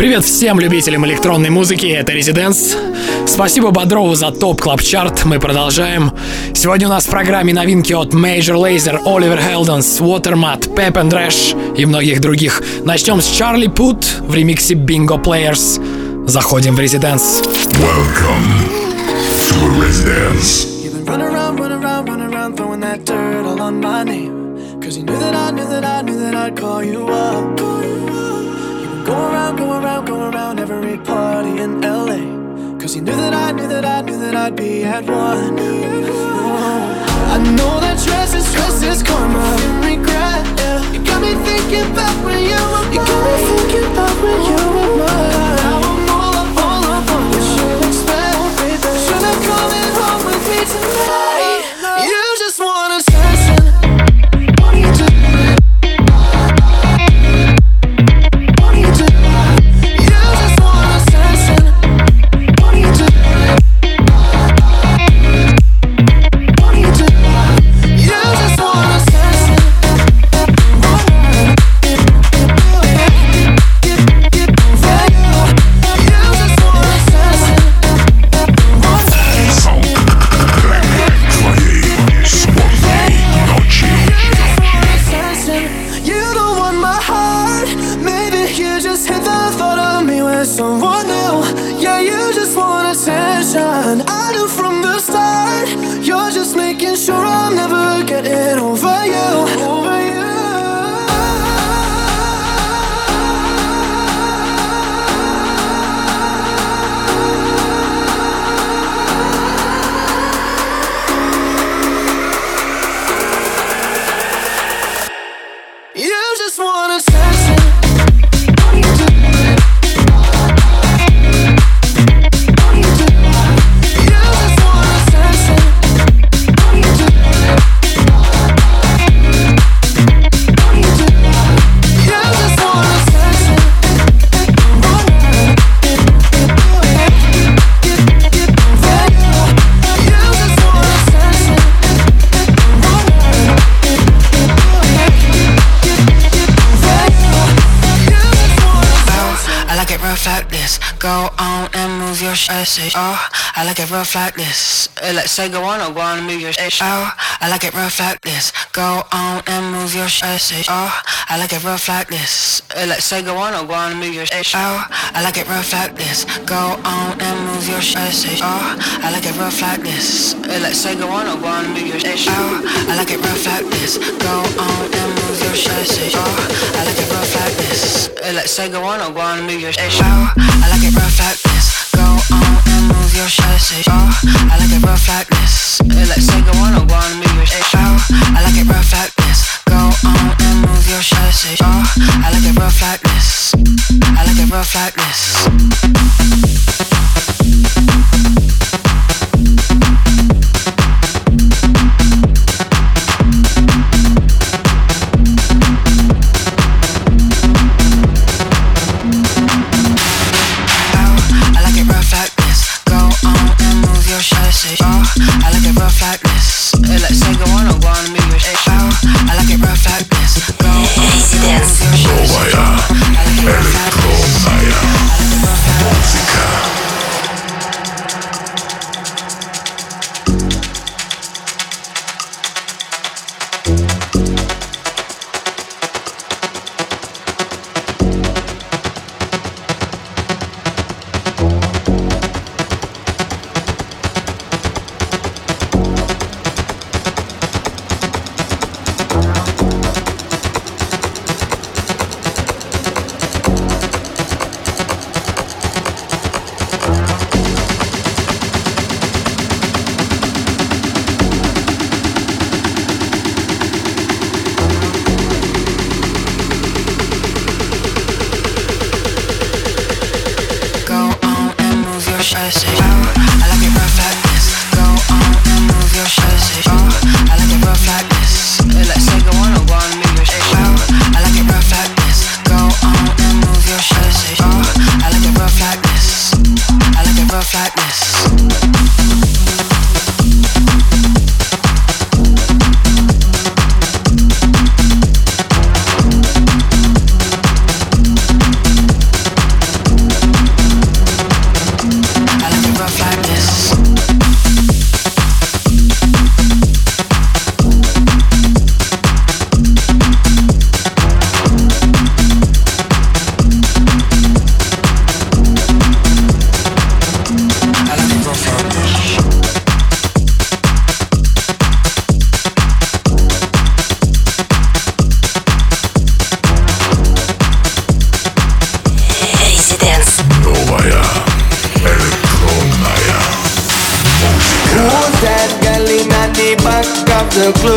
Привет всем любителям электронной музыки, это Резиденс. Спасибо Бодрову за топ клаб чарт мы продолжаем. Сегодня у нас в программе новинки от Major Lazer, Oliver Heldens, Watermat, Pep and Rash и многих других. Начнем с Чарли Пут в ремиксе Bingo Players. Заходим в Резиденс. Welcome to Residence. You've been running around, running around, running around, throwing that dirt all on my name. Cause you knew that I knew that I knew that I'd call you up. Going around, going around, going around every party in LA. Cause you knew that I knew that I knew that I'd be at one. I know that stress is stress is karma and regret. Yeah. You got me thinking back when you were mine. You got me thinking back when you were mine. Like it rough like this. Go on and move your shit. Oh, I like it rough like this. Uh, Let's say go on or go on and move your shit. Oh, I like it rough like this. Go on and move your shit. Oh, I like it rough like this. Uh, Let's say go on or go on and move your shit. Oh, I like it rough like this. Go on and move your shit. Oh, I like it rough like this. Uh, Let's say go on or go on and move your shit. Oh, I like it rough like this. Go on and move your shit. Oh, I like it rough like this. Let's say go on or go on and move your shit. Oh, I like it rough like this. Go on and move your shit. Oh, I like it rough like this. Uh, Let's say go on go on and move your shit. Oh, I like it rough like this. Go on and move your shit. Oh, I like it rough like this. I like it rough like this. This.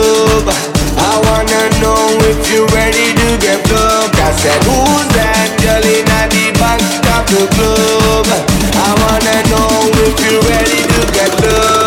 Club? I wanna know if you're ready to get fucked. I said, who's that girl in the back of the club? I wanna know if you're ready to get fucked.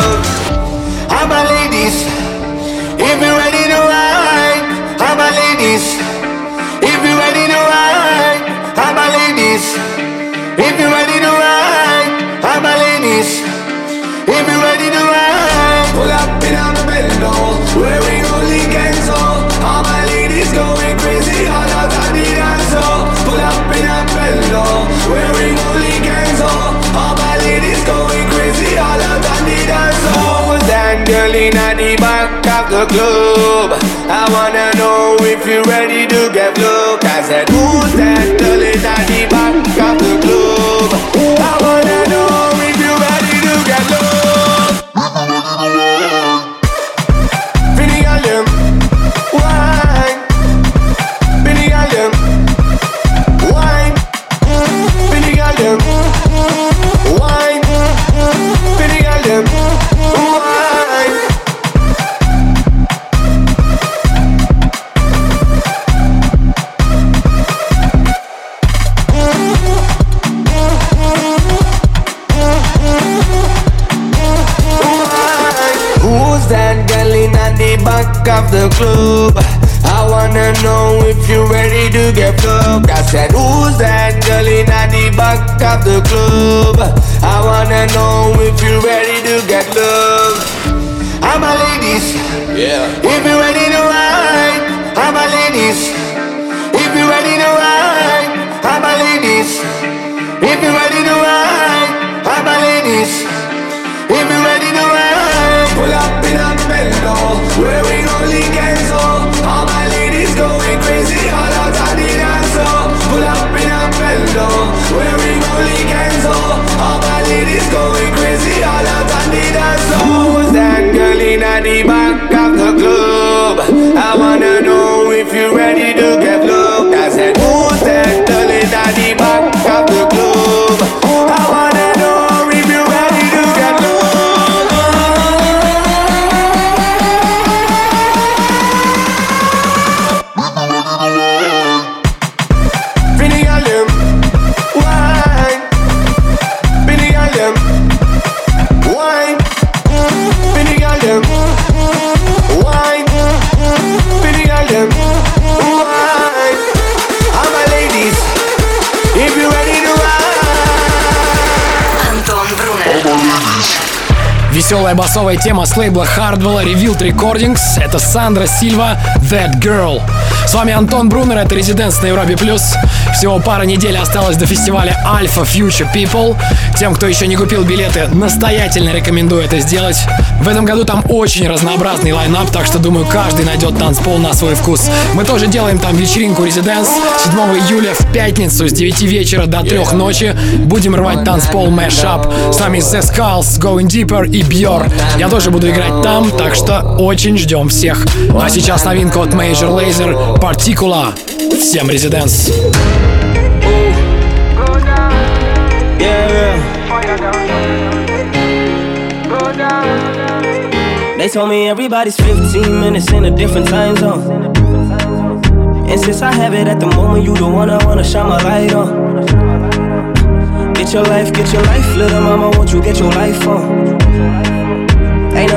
Girl the back of the club? I wanna know if you're ready to get look. I said, who's that girl in the back of the club? I wanna know if you're ready to get look. Fucked. I said, Who's that girl in the back of the club? I wanna know if you're ready to get love. How my ladies? Yeah. If you're ready to ride, how my ladies? Back Веселая басовая тема с лейбла Hardwell Revealed Recordings. Это Сандра Сильва, That Girl. С вами Антон Брунер, это Резиденс на Европе Плюс. Всего пара недель осталось до фестиваля Alpha Future People. Тем, кто еще не купил билеты, настоятельно рекомендую это сделать. В этом году там очень разнообразный лайнап, так что думаю, каждый найдет танцпол на свой вкус. Мы тоже делаем там вечеринку Резиденс 7 июля в пятницу с 9 вечера до 3 ночи. Будем рвать танцпол Mashup. С нами The Skulls, Going Deeper и Björ. Я тоже буду играть там, так что очень ждем всех. А сейчас новинка от Major Laser Particula. Всем Резиденс. They told me everybody's 15 minutes in a different time zone. And since I have it at the moment, you the one I wanna shine my light on. Get your life, get your life, little mama, won't you get your life on?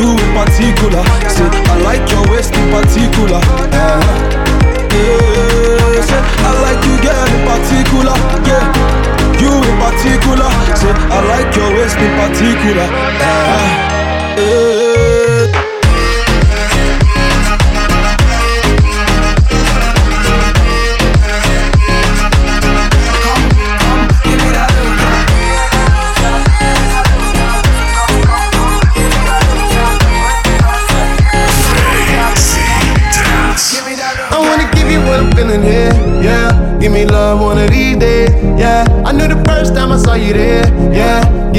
You in particular. Say, I like your waist in particular. Uh, yeah, say, I like you, girl, in particular. Yeah, you in particular. Say, I like your waist in particular. Uh, yeah.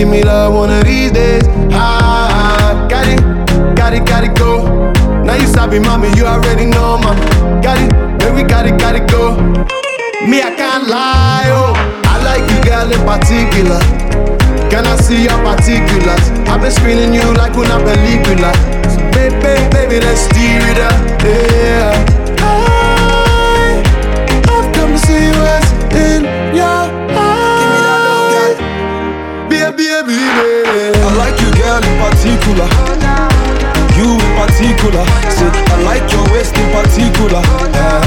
Give me love one of these days, ah. Got it, got it, got it, go. Now you sabi, mommy, you already know, mama. Got it, baby, got it, got it, go. Me, I can't lie, oh. I like you, girl, in particular. Can I see your particulars? I've been screening you like una película. So baby, baby, let's steer it up, yeah. I like you, girl, in particular. You in particular. Say, I like your waist in particular. Yeah.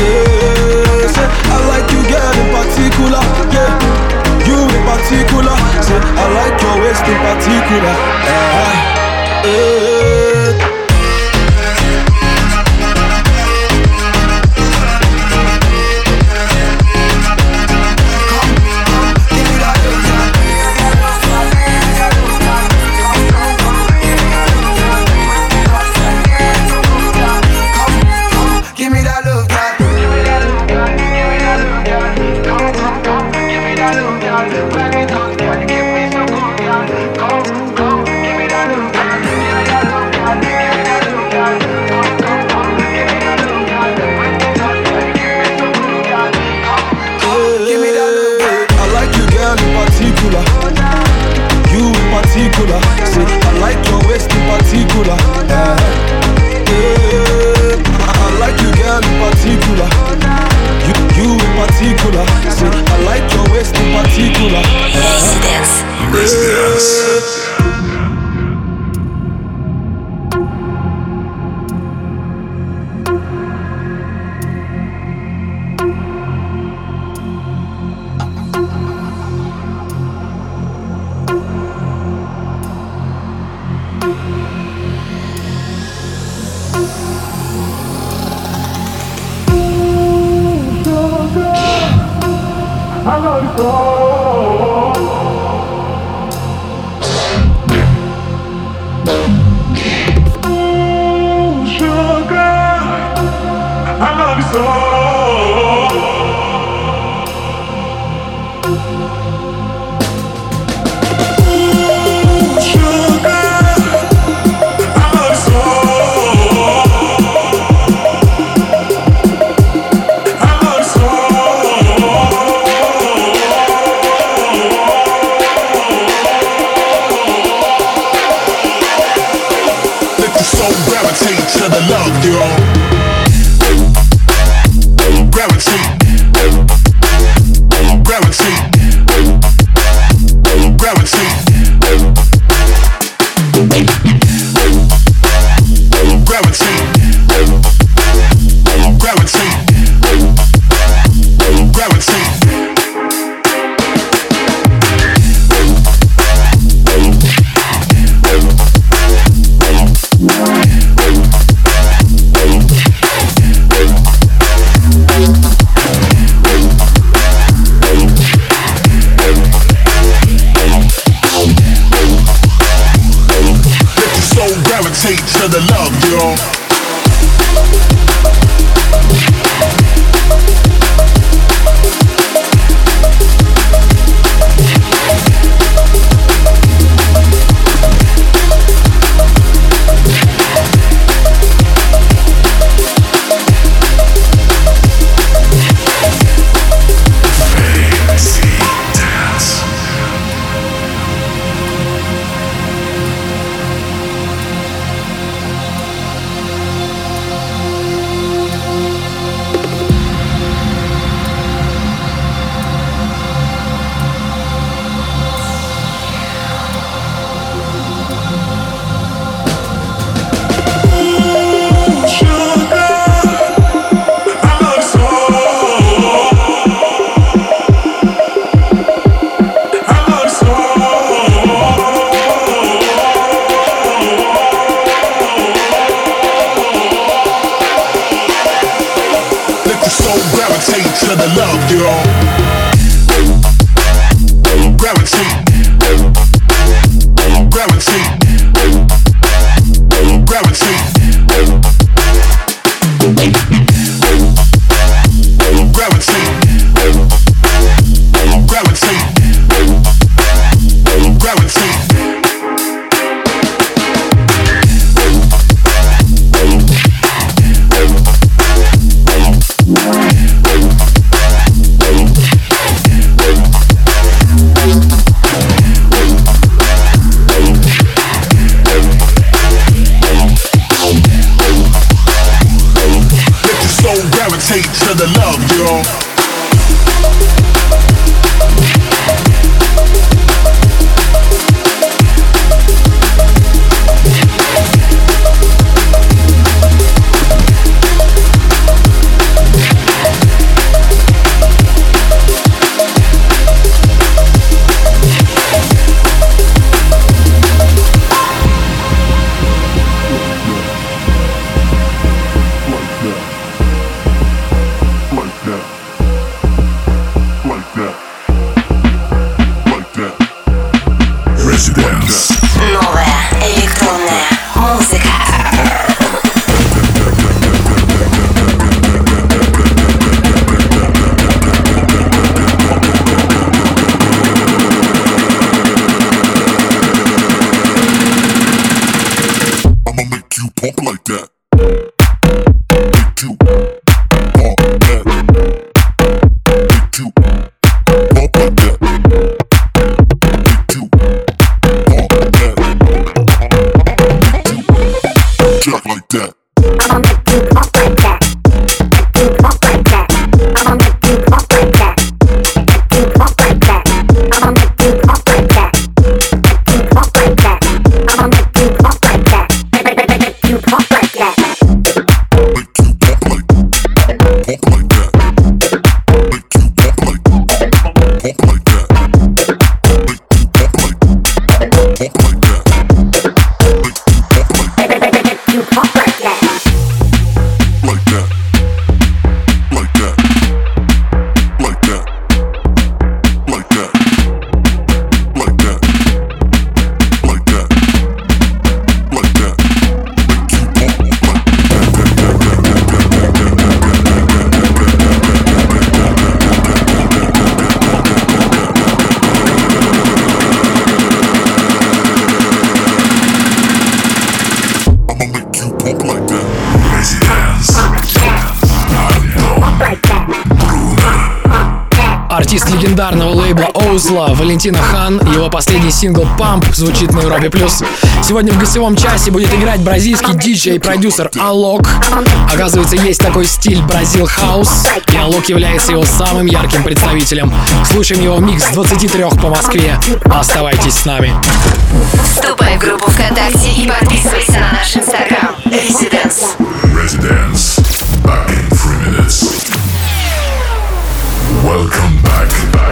Yeah. Say, I like you, girl, in particular. Yeah. You in particular. Say, I like your waist in particular. Yeah. Yeah. To the love, girl. The легендарного лейбла Оузла Валентина Хан. Его последний сингл «Памп» звучит на Европе+. плюс. Сегодня в гостевом часе будет играть бразильский диджей и продюсер Алок. Оказывается, есть такой стиль Бразил Хаус, и Алок является его самым ярким представителем. Слушаем его микс с 23 по Москве. Оставайтесь с нами. Вступай в группу ВКонтакте и подписывайся на наш инстаграм. Residence. Residence. Back in three minutes. Welcome back,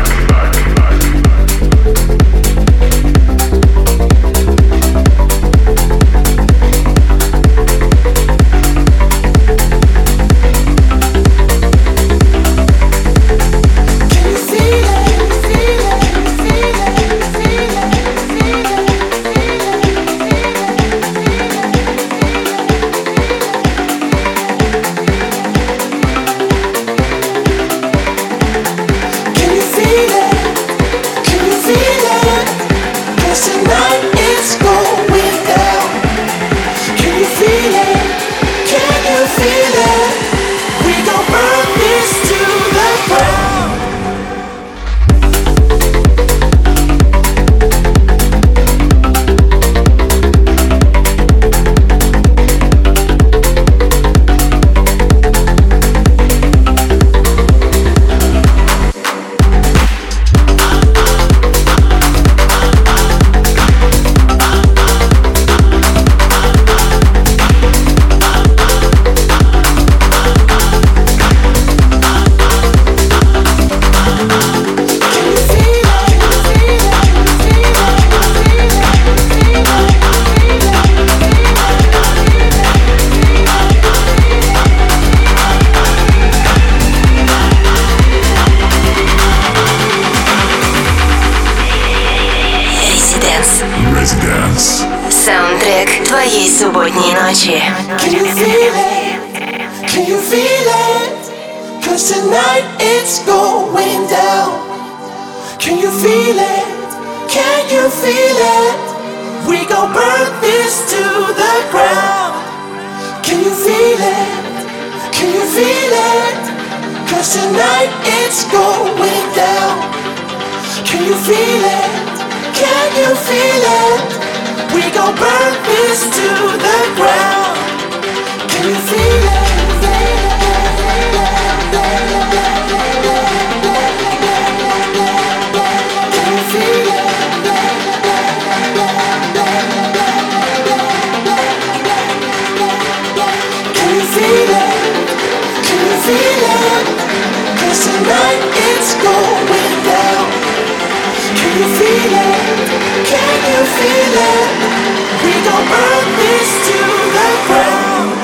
tonight it's going down. Can you feel it? Can you feel it? We gon' burn this to the ground.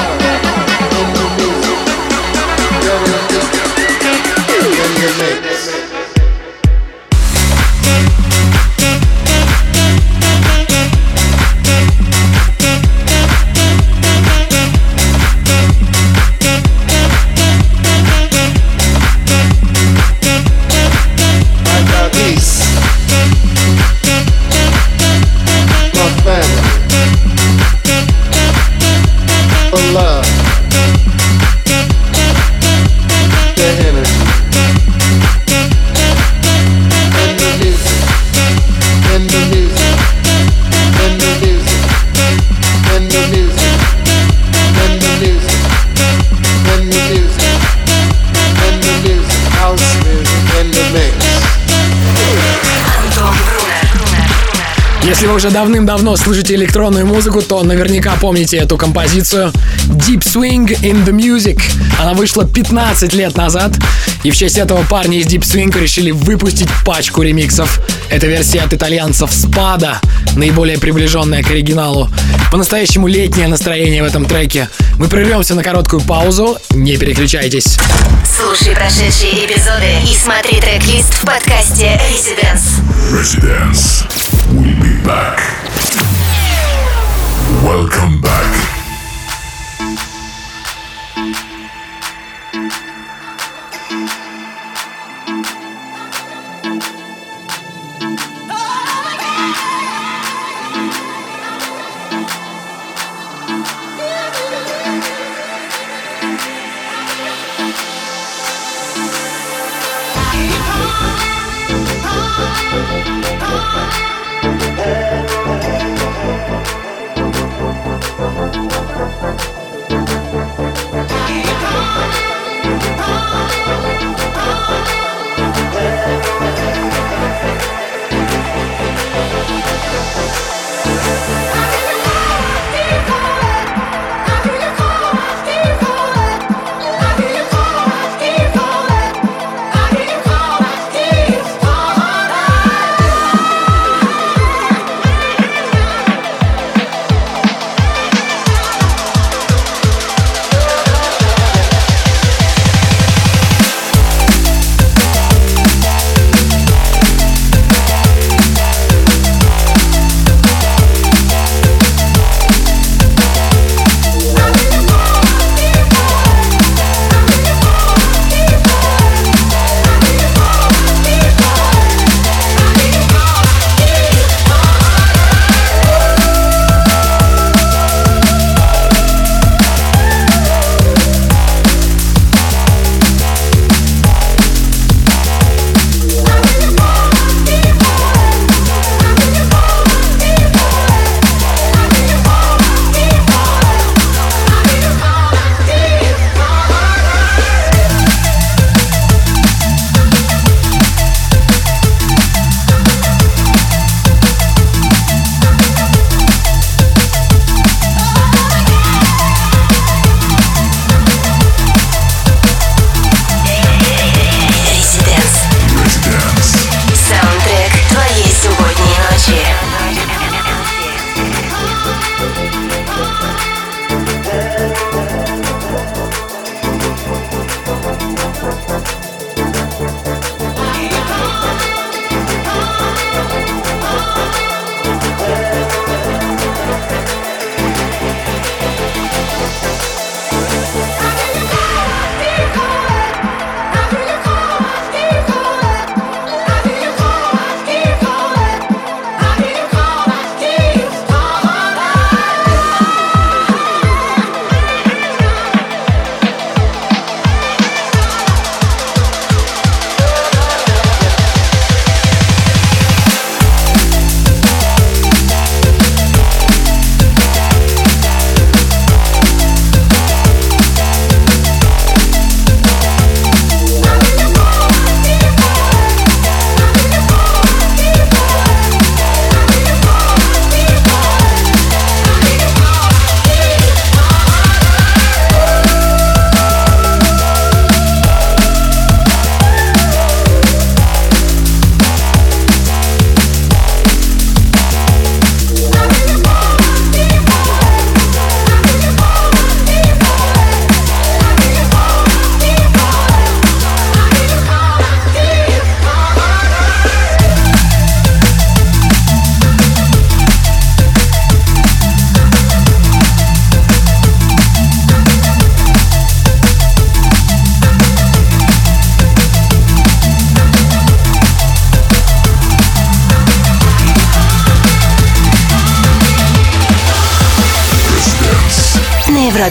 уже давным-давно слышите электронную музыку, то наверняка помните эту композицию Deep Swing in the Music. Она вышла 15 лет назад, и в честь этого парни из Deep Swing решили выпустить пачку ремиксов. Это версия от итальянцев Спада, наиболее приближенная к оригиналу. По-настоящему летнее настроение в этом треке. Мы прервемся на короткую паузу, не переключайтесь. Слушай прошедшие эпизоды и смотри трек-лист в подкасте Residence. Residence. Back. Welcome back.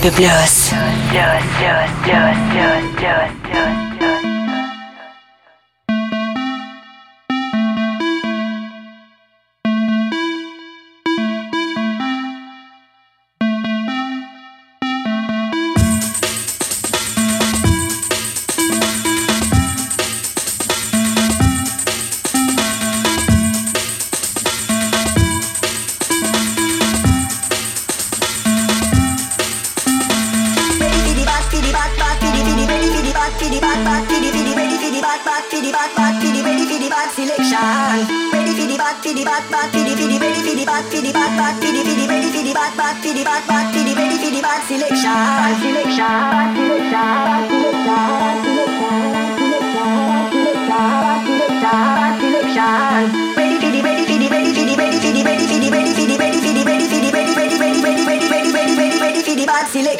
Европе плюс. Плюс, плюс, плюс, плюс,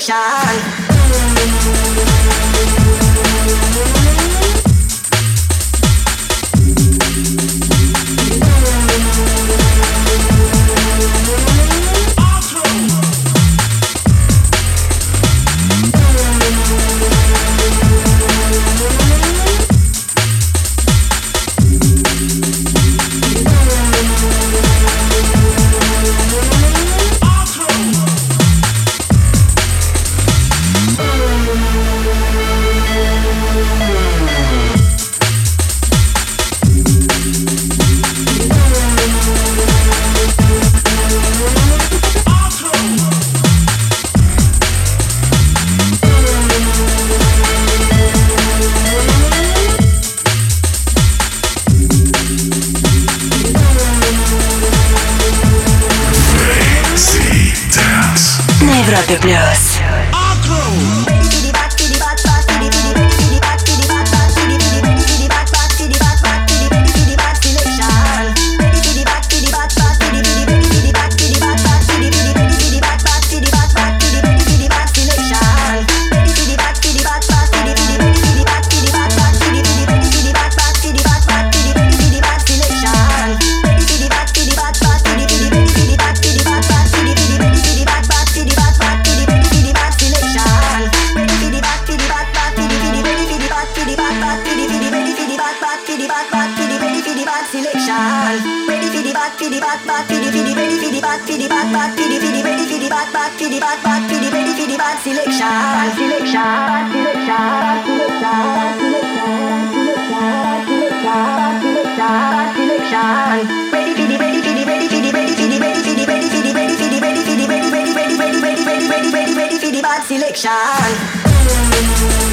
addiction back back fiddy ready ready ready selection selection selection ready ready ready ready ready ready ready ready ready ready ready selection.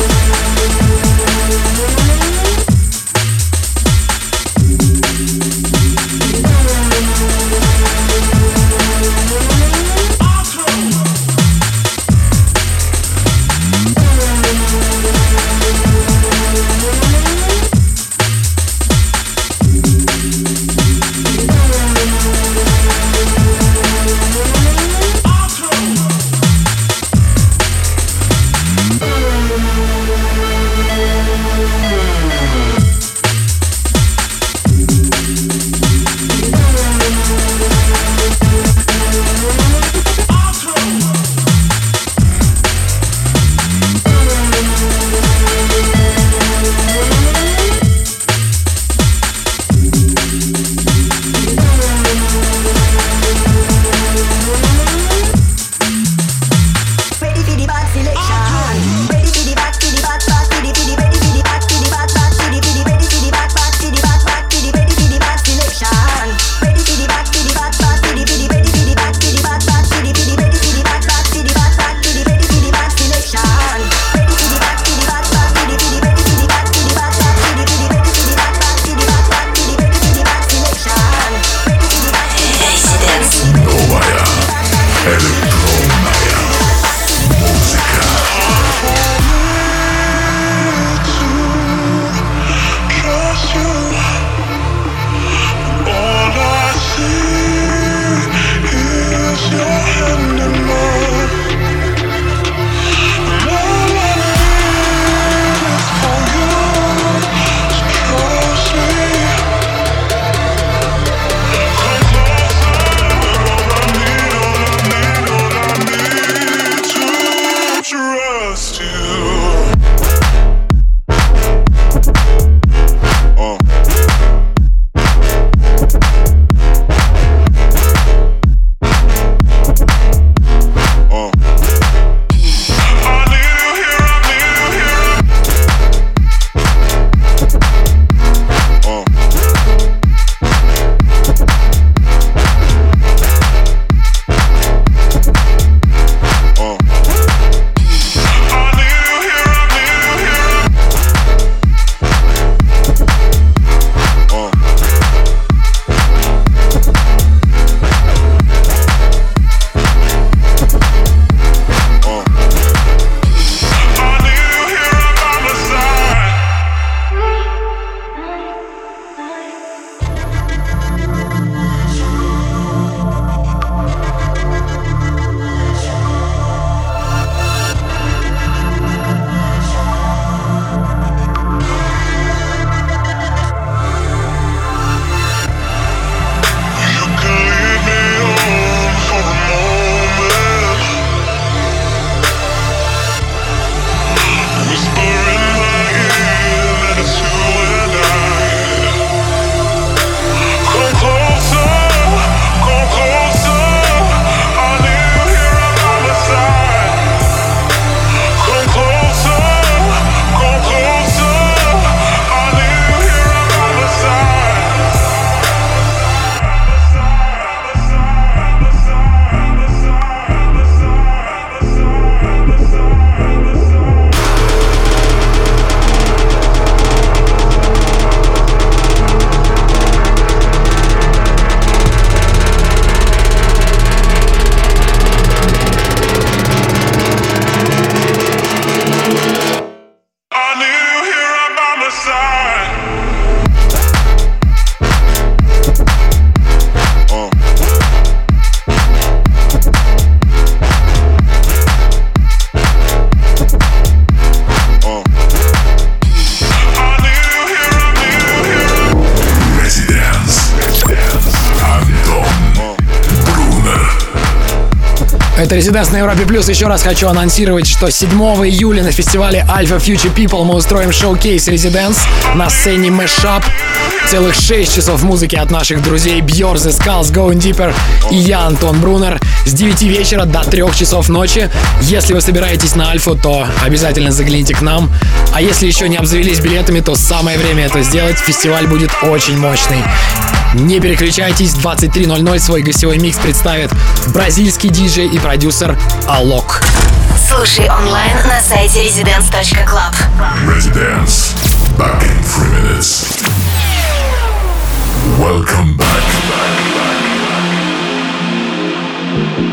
Это Резиденс на Европе Плюс. Еще раз хочу анонсировать, что 7 июля на фестивале Alpha Future People мы устроим шоу-кейс Резиденс на сцене Mashup. Целых 6 часов музыки от наших друзей Бьорз и Skulls, Going Deeper и я, Антон Брунер, с 9 вечера до 3 часов ночи. Если вы собираетесь на Альфу, то обязательно загляните к нам. А если еще не обзавелись билетами, то самое время это сделать. Фестиваль будет очень мощный. Не переключайтесь, 23.00 свой гостевой микс представит бразильский диджей и продюсер Алок. Слушай онлайн на сайте residence.club. Residence. Back in three minutes. Welcome back. Новинка лейбла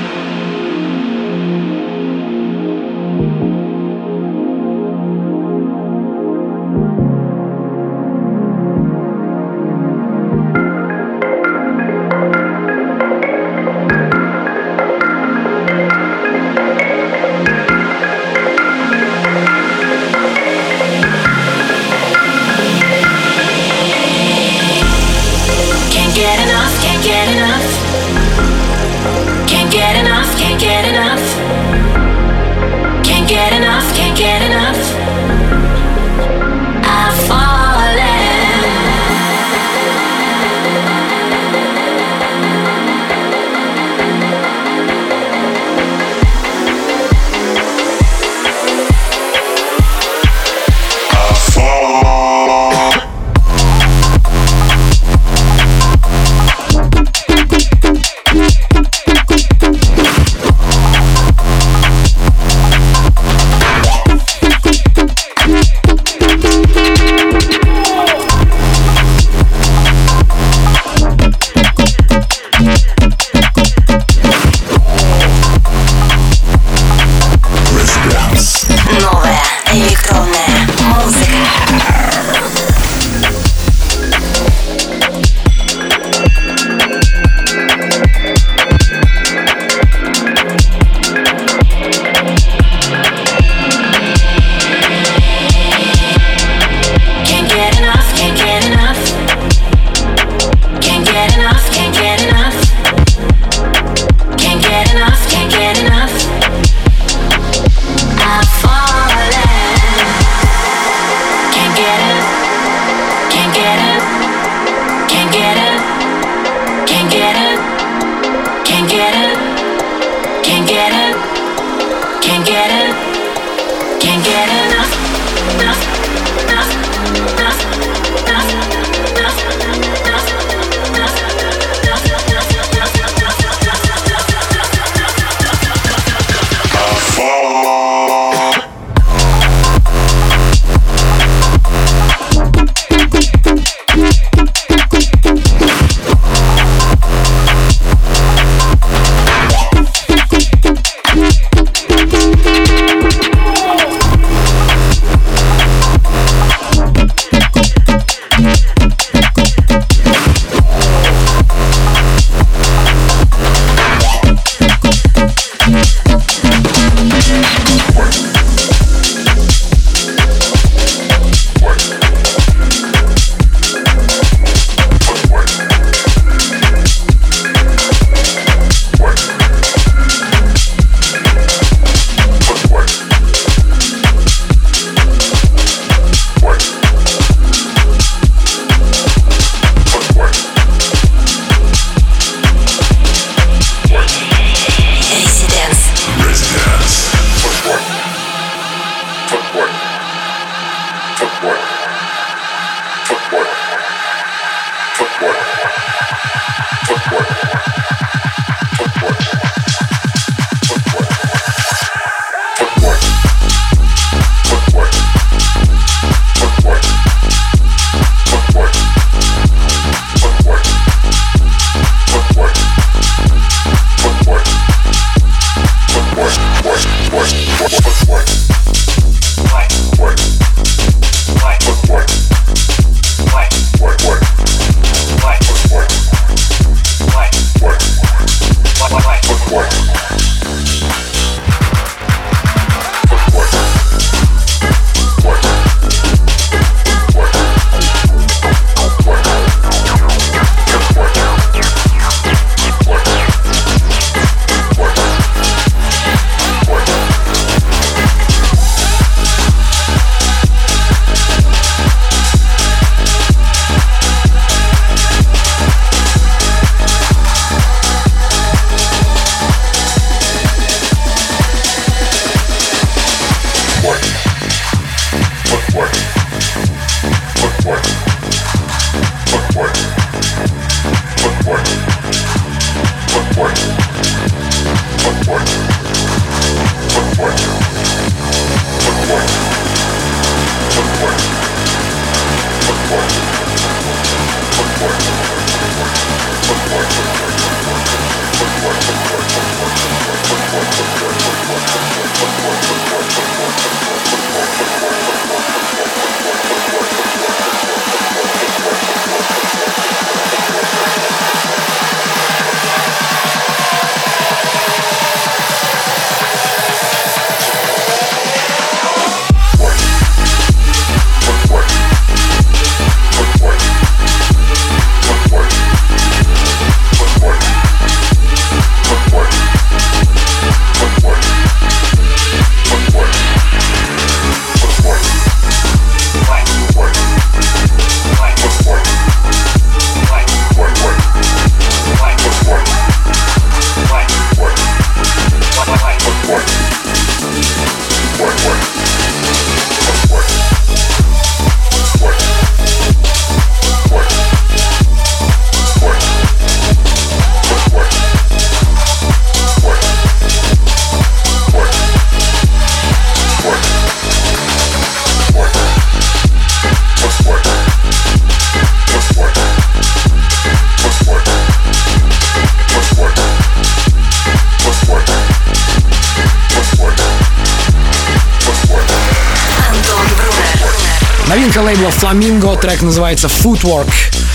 Flamingo, трек называется Footwork.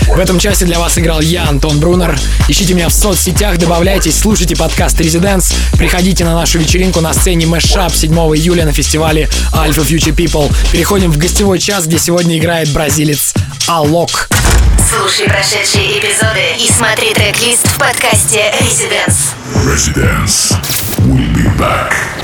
В этом часе для вас играл я, Антон Брунер. Ищите меня в соцсетях, добавляйтесь, слушайте подкаст Residents. Приходите на нашу вечеринку на сцене Mashup 7 июля на фестивале Alpha Future People. Переходим в гостевой час, где сегодня играет бразилец Алок. Слушай прошедшие эпизоды и смотри трек-лист в подкасте Residents. Residence. We'll be back.